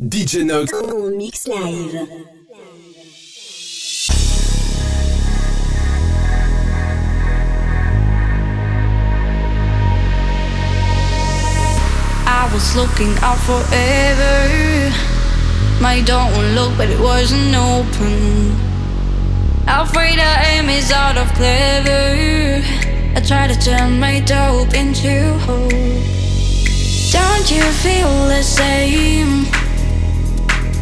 DJ Nox. En mix live. I was looking out forever. My door won't look, but it wasn't open. Afraid I am is out of clever. I try to turn my dope into hope. Don't you feel the same?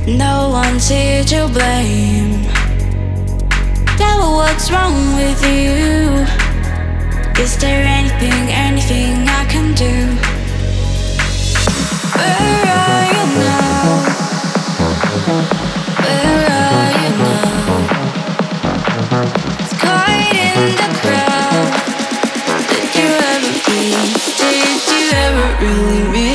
No one's here to blame. Tell me what's wrong with you. Is there anything, anything I can do? Where are you now? Where are you now? Caught in the crowd. Did you ever miss? Did you ever really miss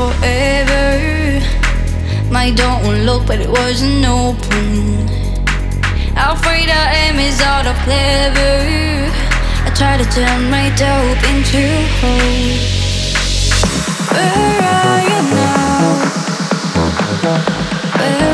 forever. My door won't look, but it wasn't open. Afraid I am is out of clever. I try to turn my dope into hope. Where are you now? Where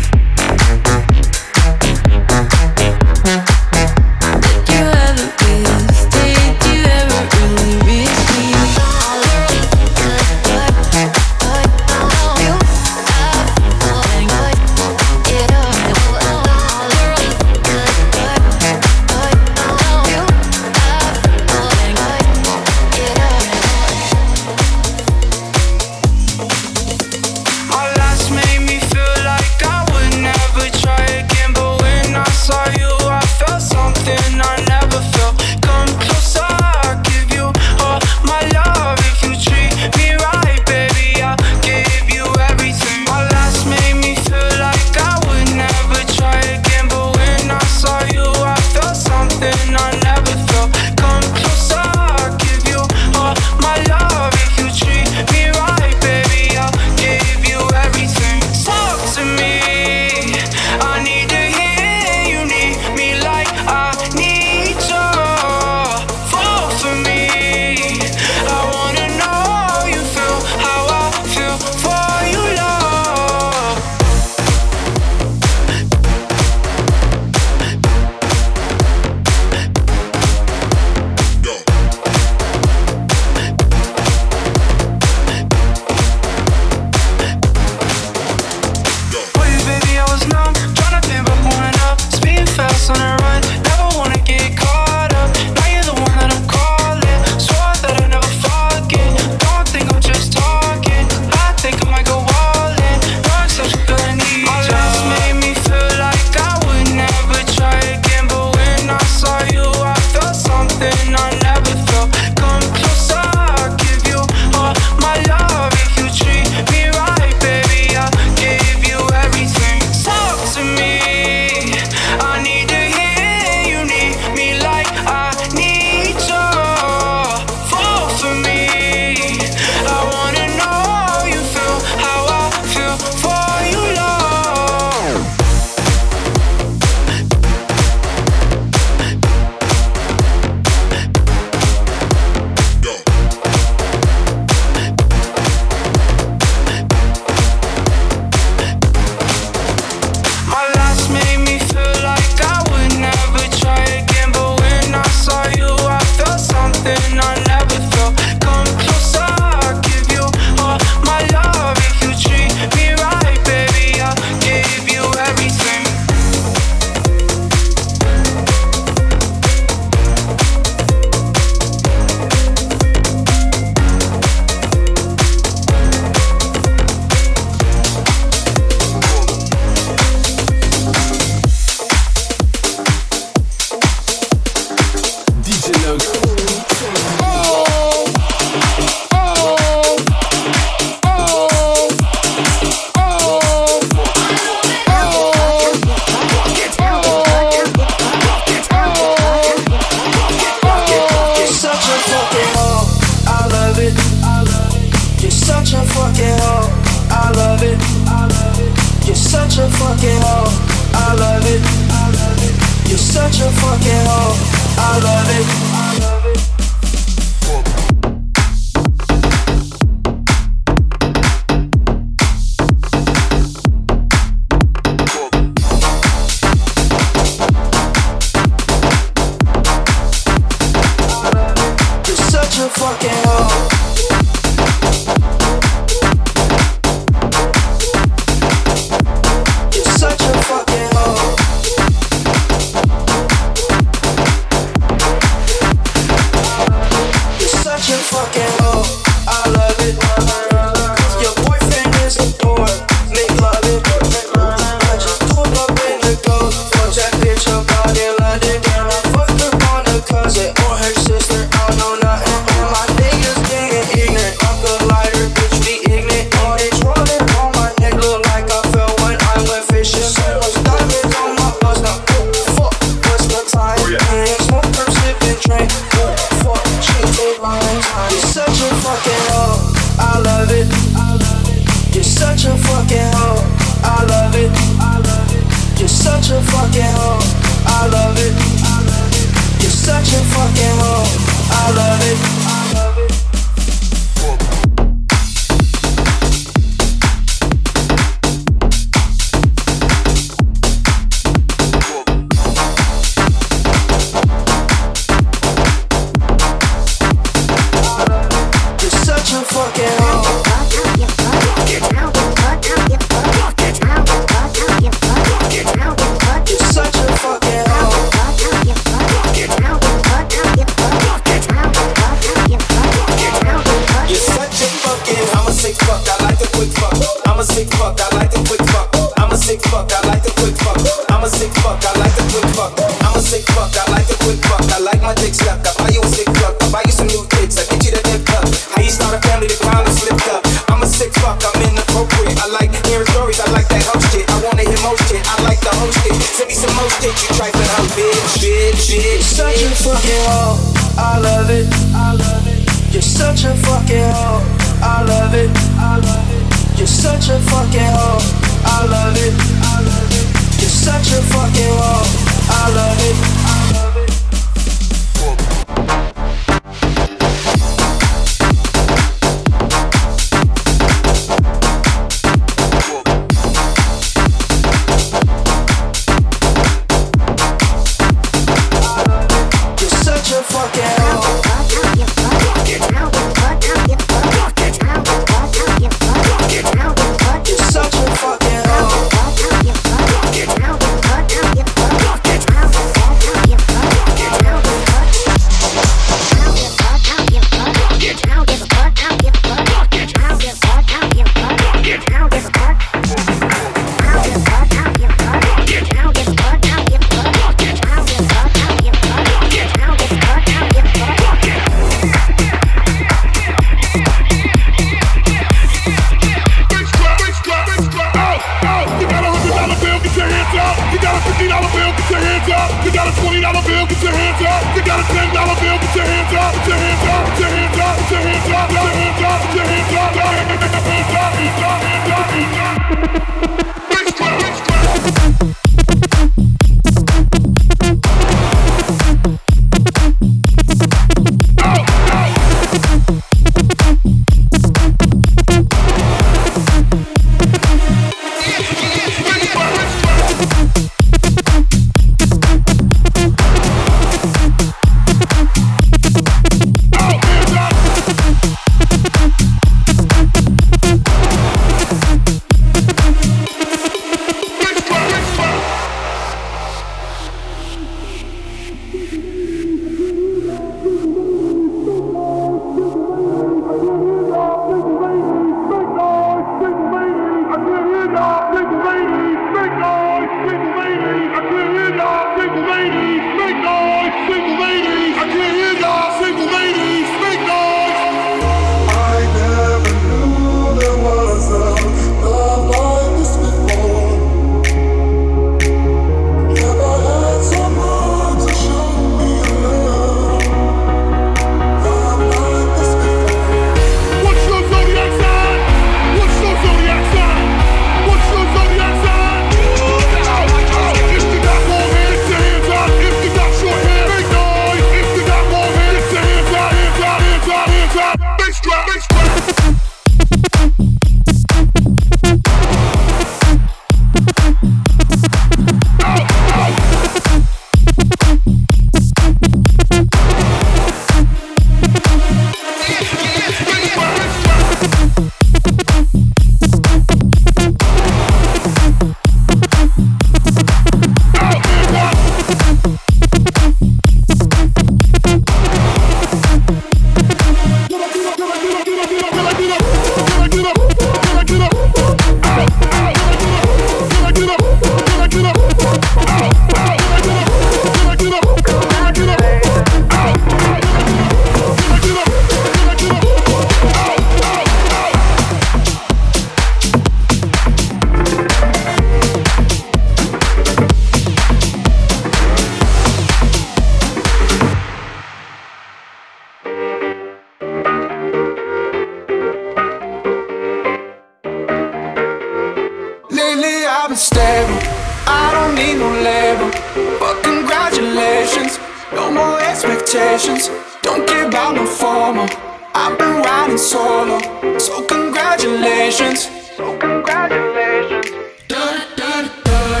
expectations. Don't care about no formal. I've been riding solo. So congratulations. So congratulations. Da da da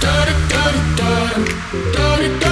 da da da da da da da da da.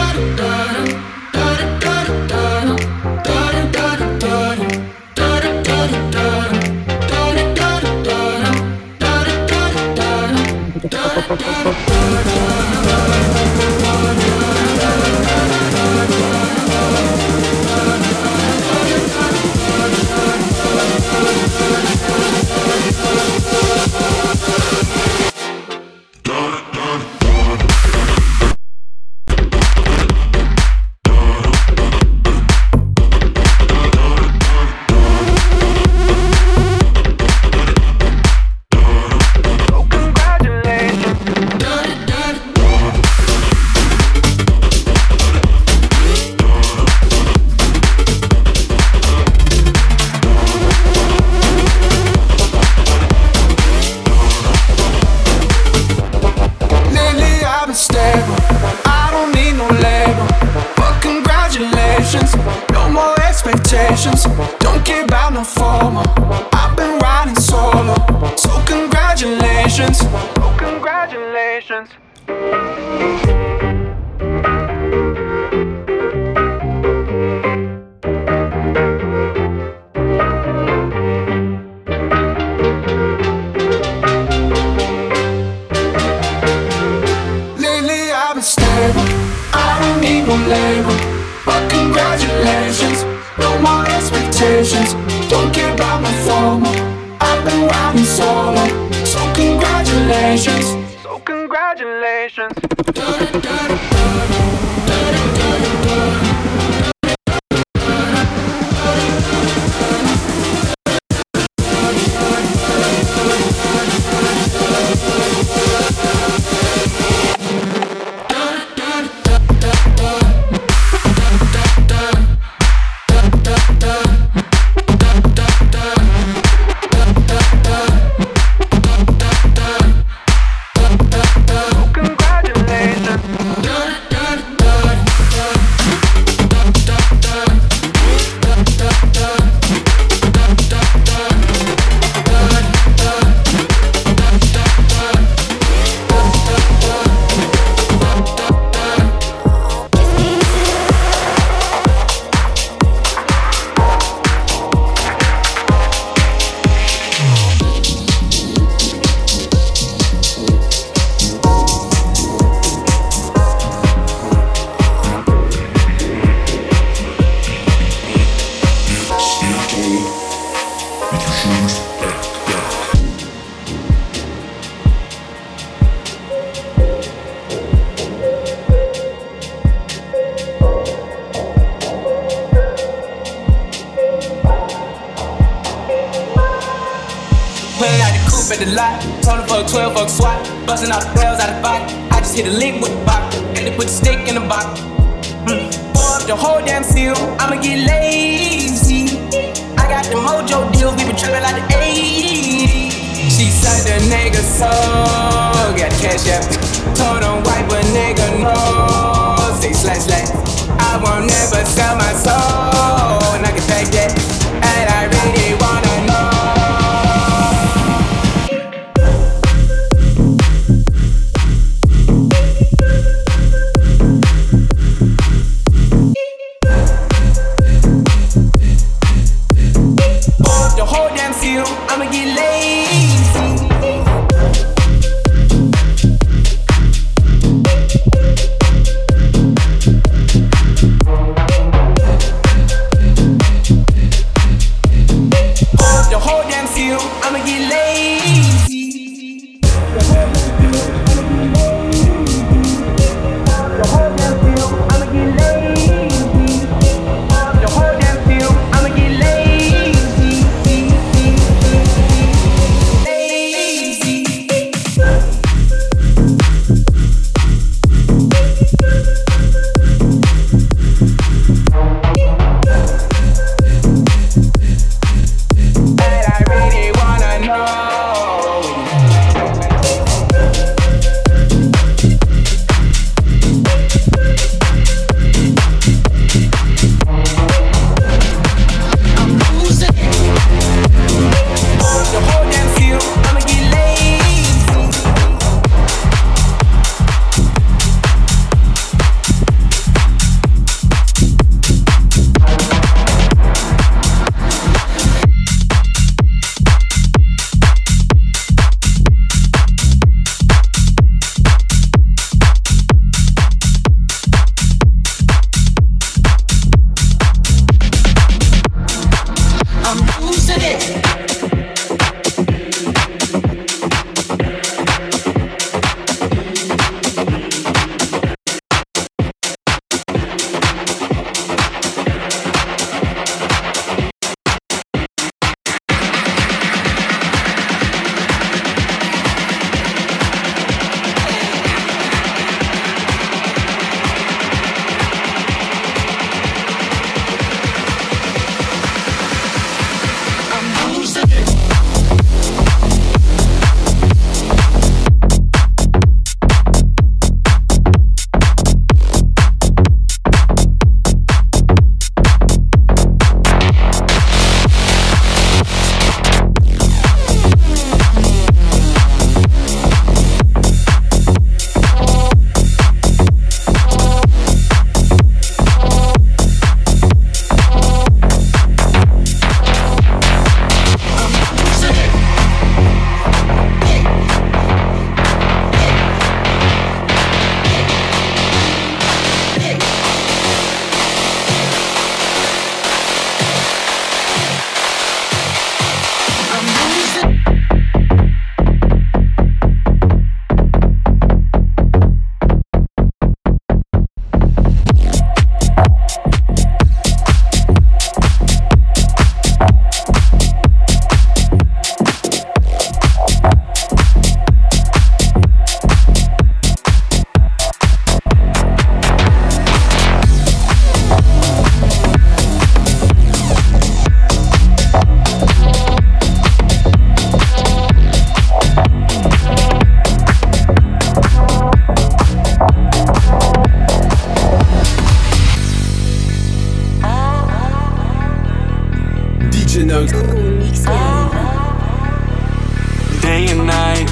Day and night.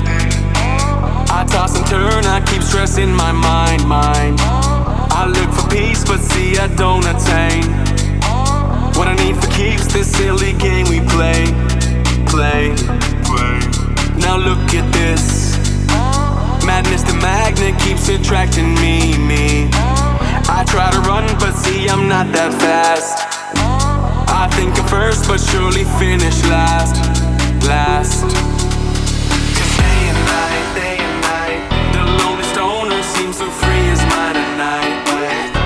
I toss and turn, I keep stressing my mind, mind. I look for peace, but see I don't attain. What I need for keeps this silly game we play Play, play. Now look at this. Madness the magnet keeps attracting me, me. I try to run, but see I'm not that fast. Think of first, but surely finish last, last. Day and night, day and night, the lonely stoner seems so free as mine at night.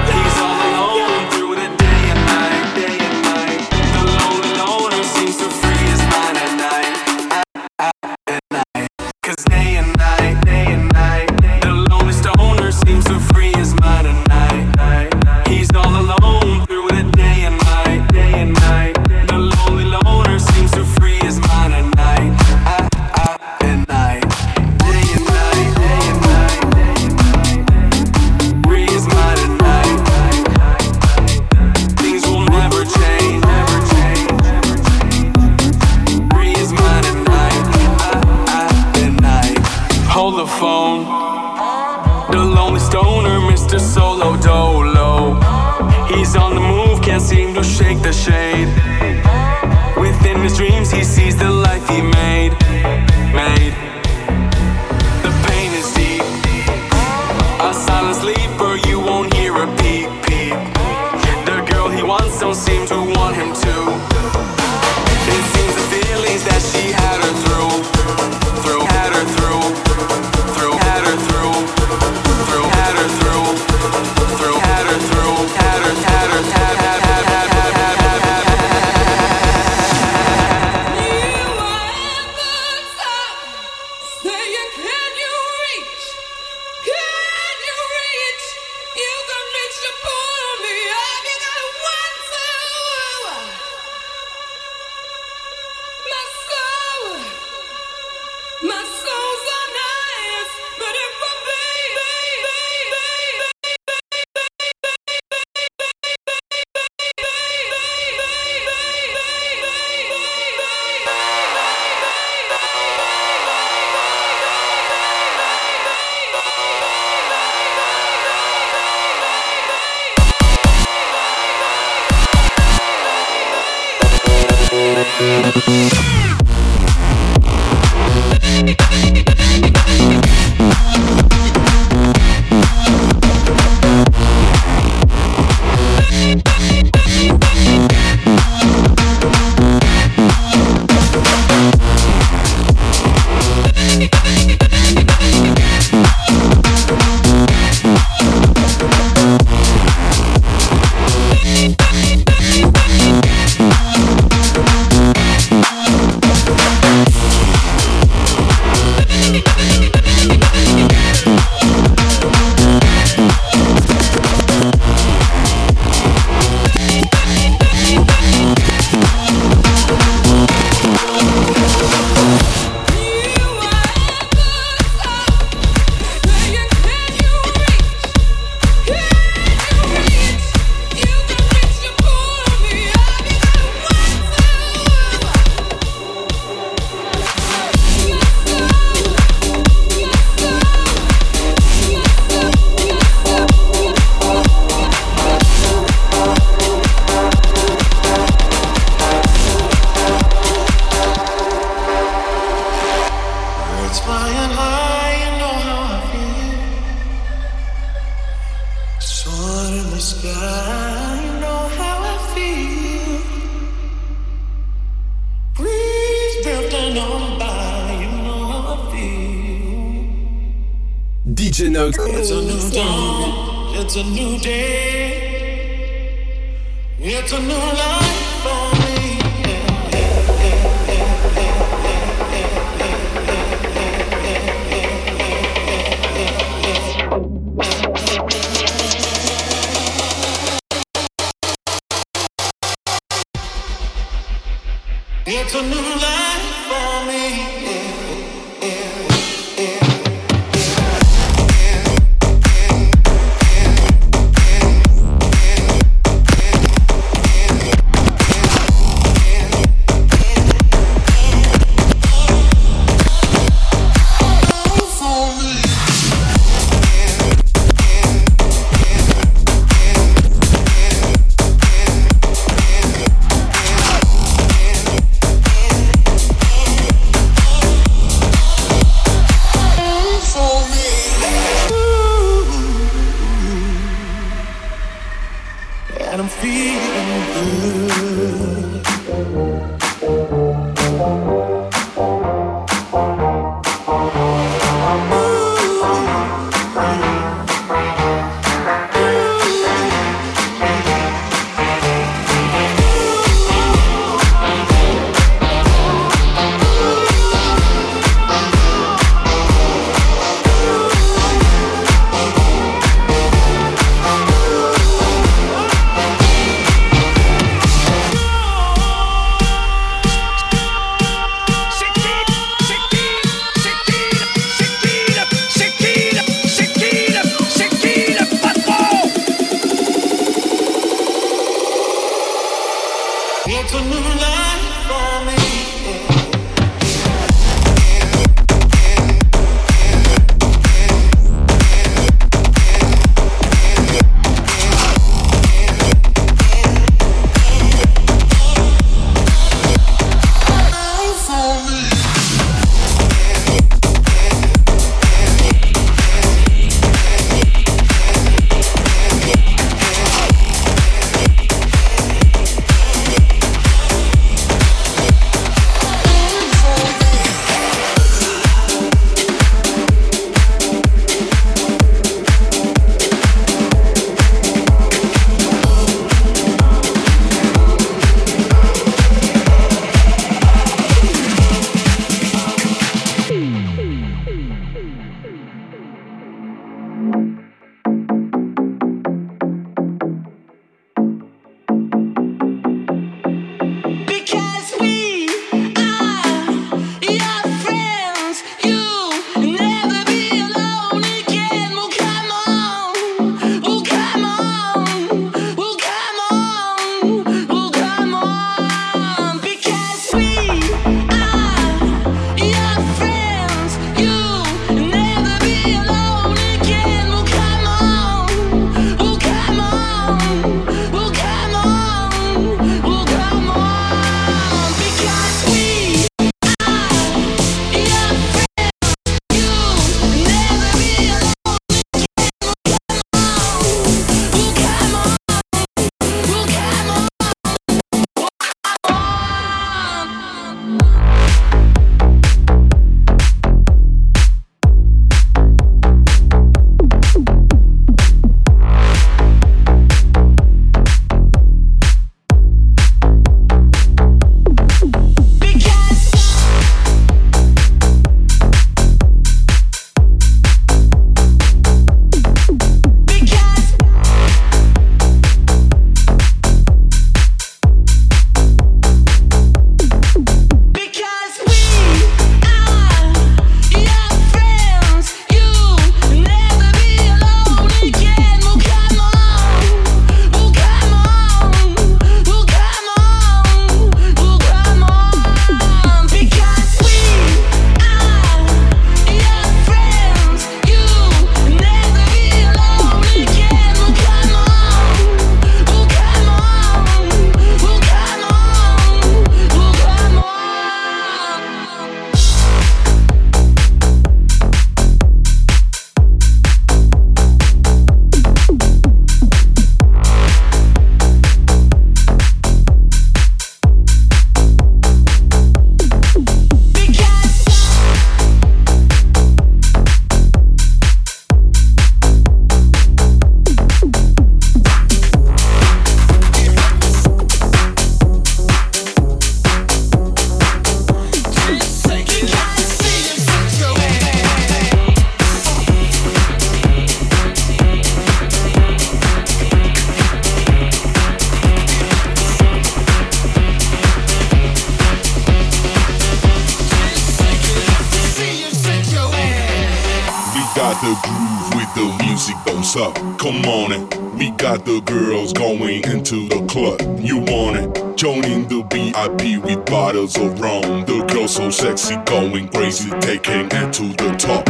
girls around. The girls so sexy, going crazy, taking it to the top.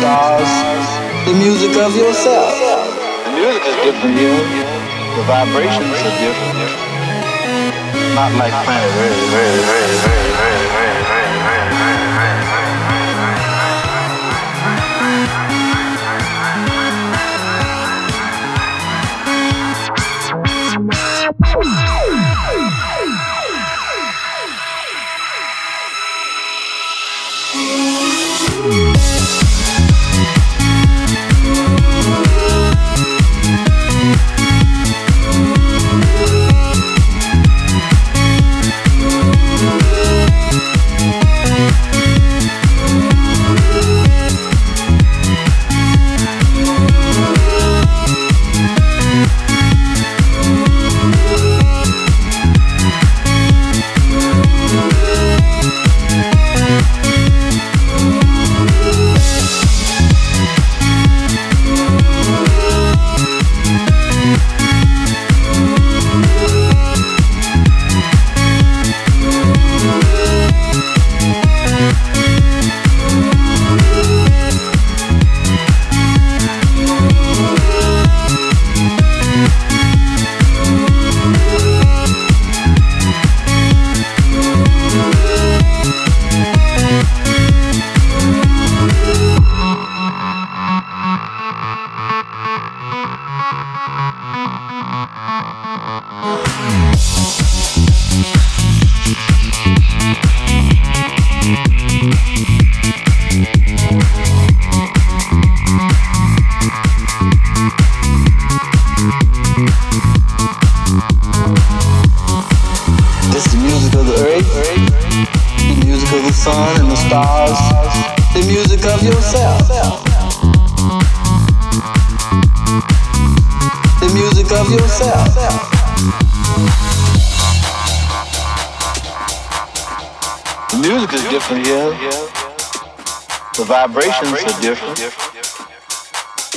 stars, the music of yourself. The music is different here. The vibrations are different. Not like planet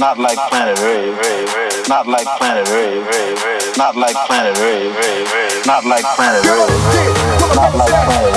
Not like planet Earth. Not like planet Earth. Not like planet Earth. Not like planet Earth. Not like planet Earth.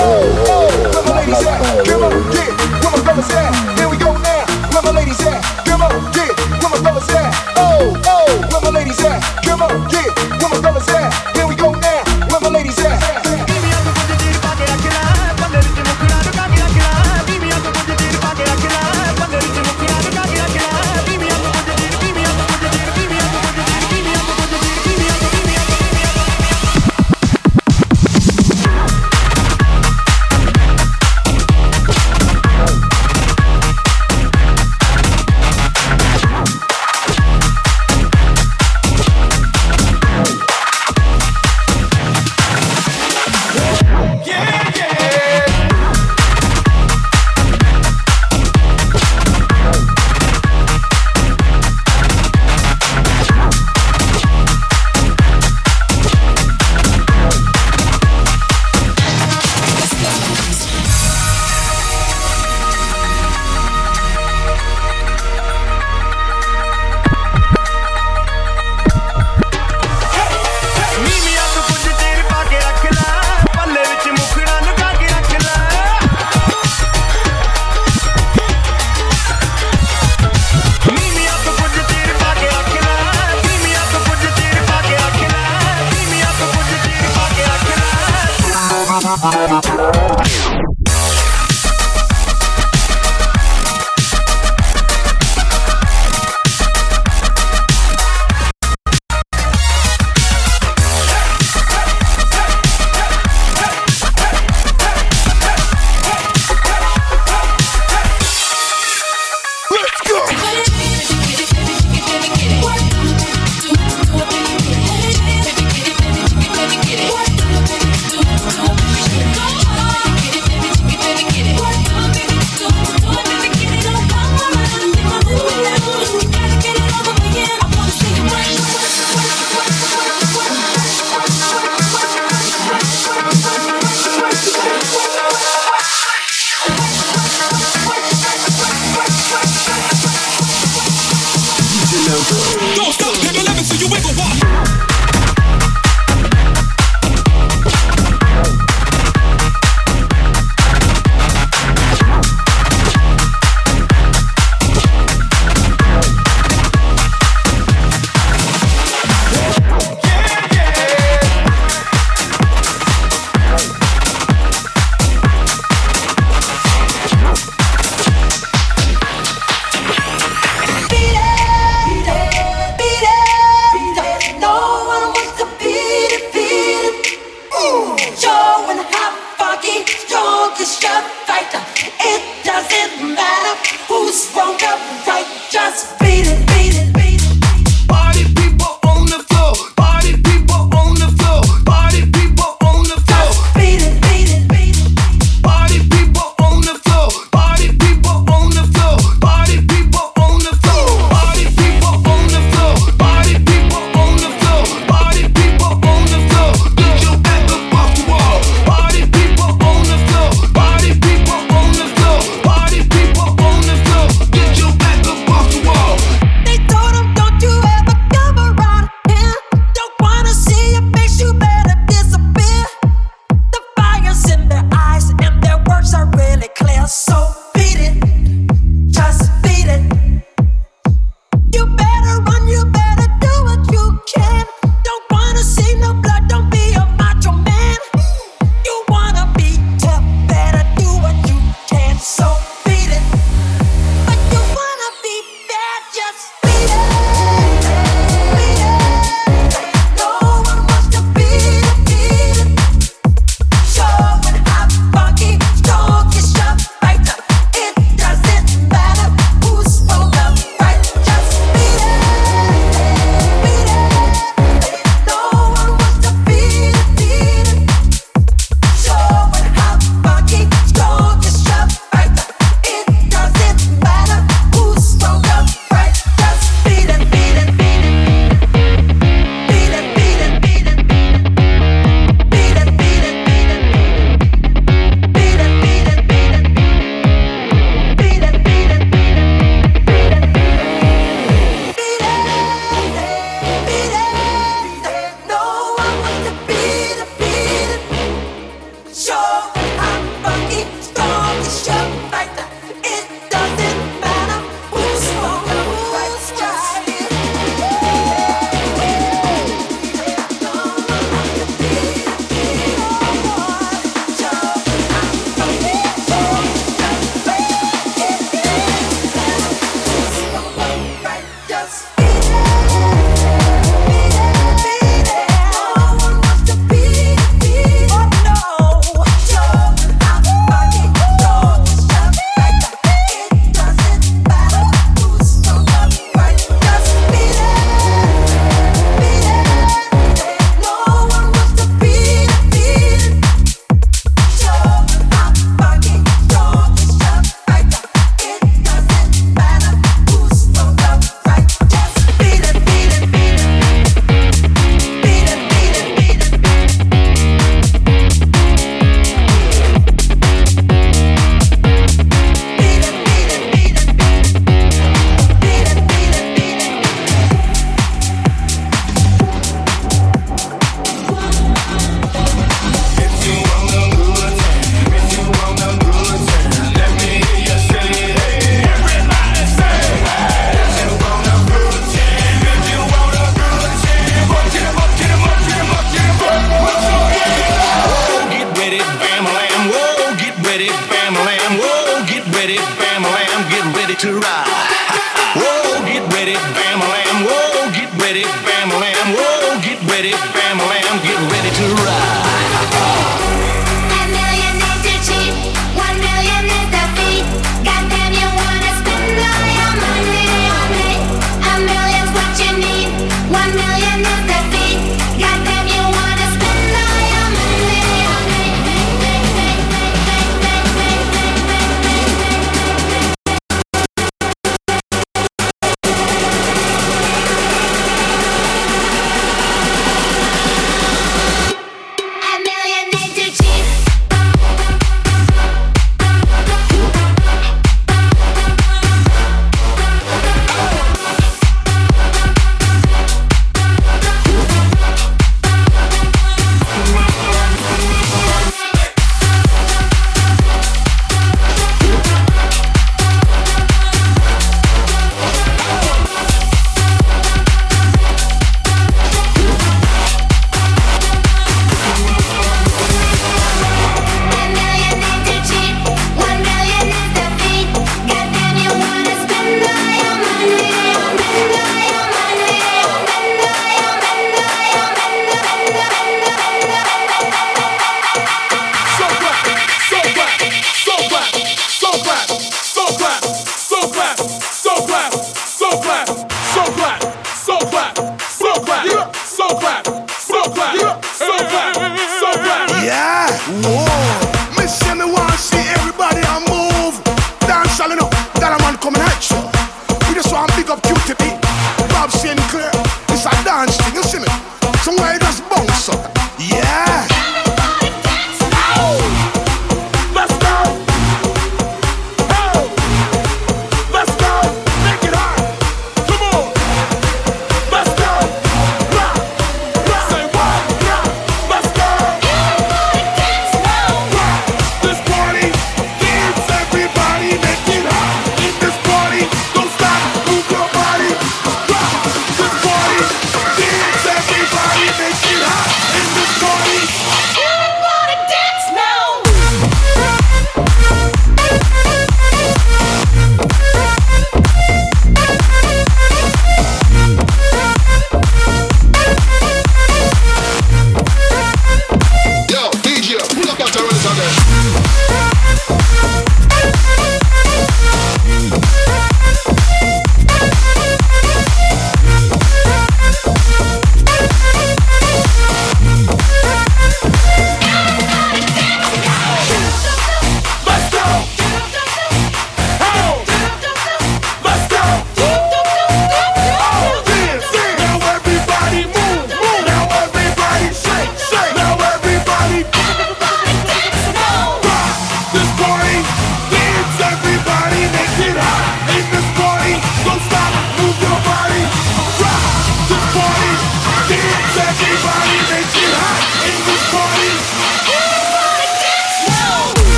Ready, bam, lamb, get ready to ride. Whoa, get ready, bam, lamb, whoa, get ready, bam, lamb, whoa, get ready, bam, lamb, get ready to ride.